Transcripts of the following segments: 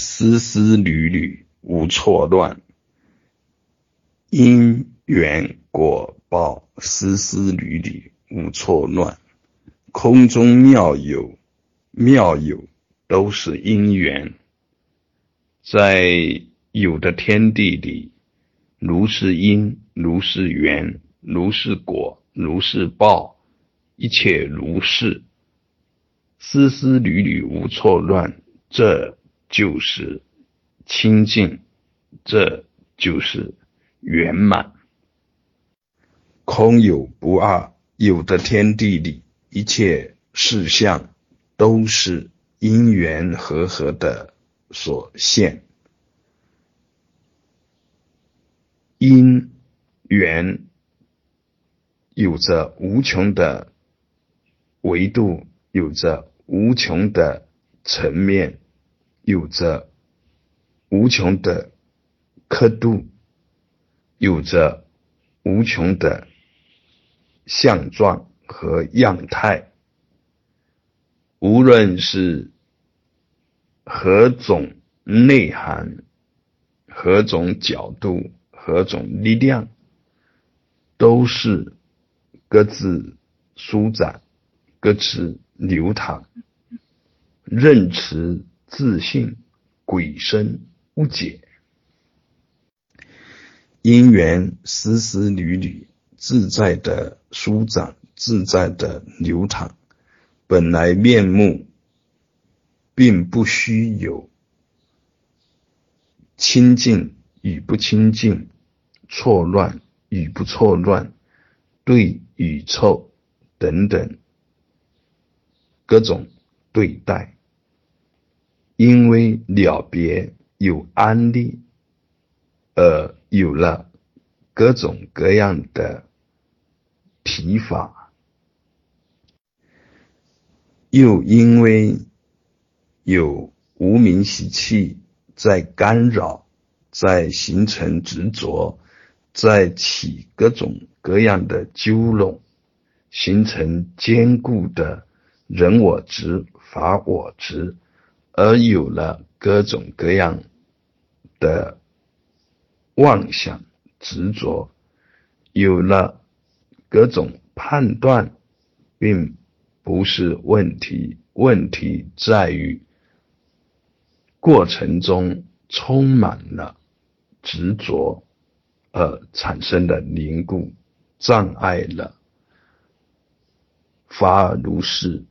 丝丝缕缕无错乱，因缘果报，丝丝缕缕无错乱。空中妙有，妙有都是因缘，在有的天地里，如是因，如是缘，如是果，如是报，一切如是，丝丝缕缕无错乱。这就是清净，这就是圆满。空有不二，有的天地里一切事相都是因缘和合的所现，因缘有着无穷的维度，有着无穷的层面。有着无穷的刻度，有着无穷的相状和样态。无论是何种内涵、何种角度、何种力量，都是各自舒展、各自流淌、任持。自信，鬼身无解，因缘丝丝缕缕，自在的舒展，自在的流淌。本来面目，并不需有清净与不清净，错乱与不错乱，对与错等等各种对待。因为了别有安利，而有了各种各样的提法；又因为有无名习气在干扰，在形成执着，在起各种各样的纠拢，形成坚固的人我执、法我执。而有了各种各样的妄想执着，有了各种判断，并不是问题。问题在于过程中充满了执着，而产生的凝固，障碍了法尔如是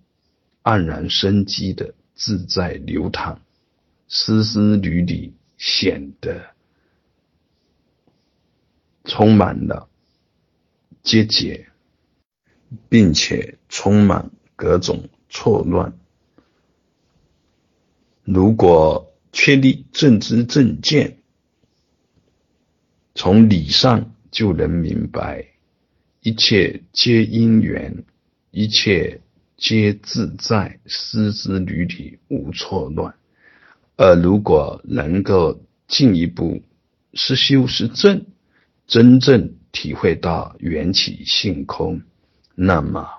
黯然生机的。自在流淌，丝丝缕缕显得充满了结节，并且充满各种错乱。如果确立正知正见，从理上就能明白，一切皆因缘，一切。皆自在，丝丝缕缕无错乱。而如果能够进一步实修实证，真正体会到缘起性空，那么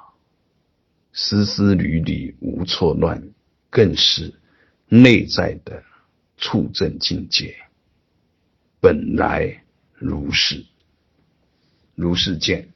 丝丝缕缕无错乱，更是内在的处证境界。本来如是，如是见。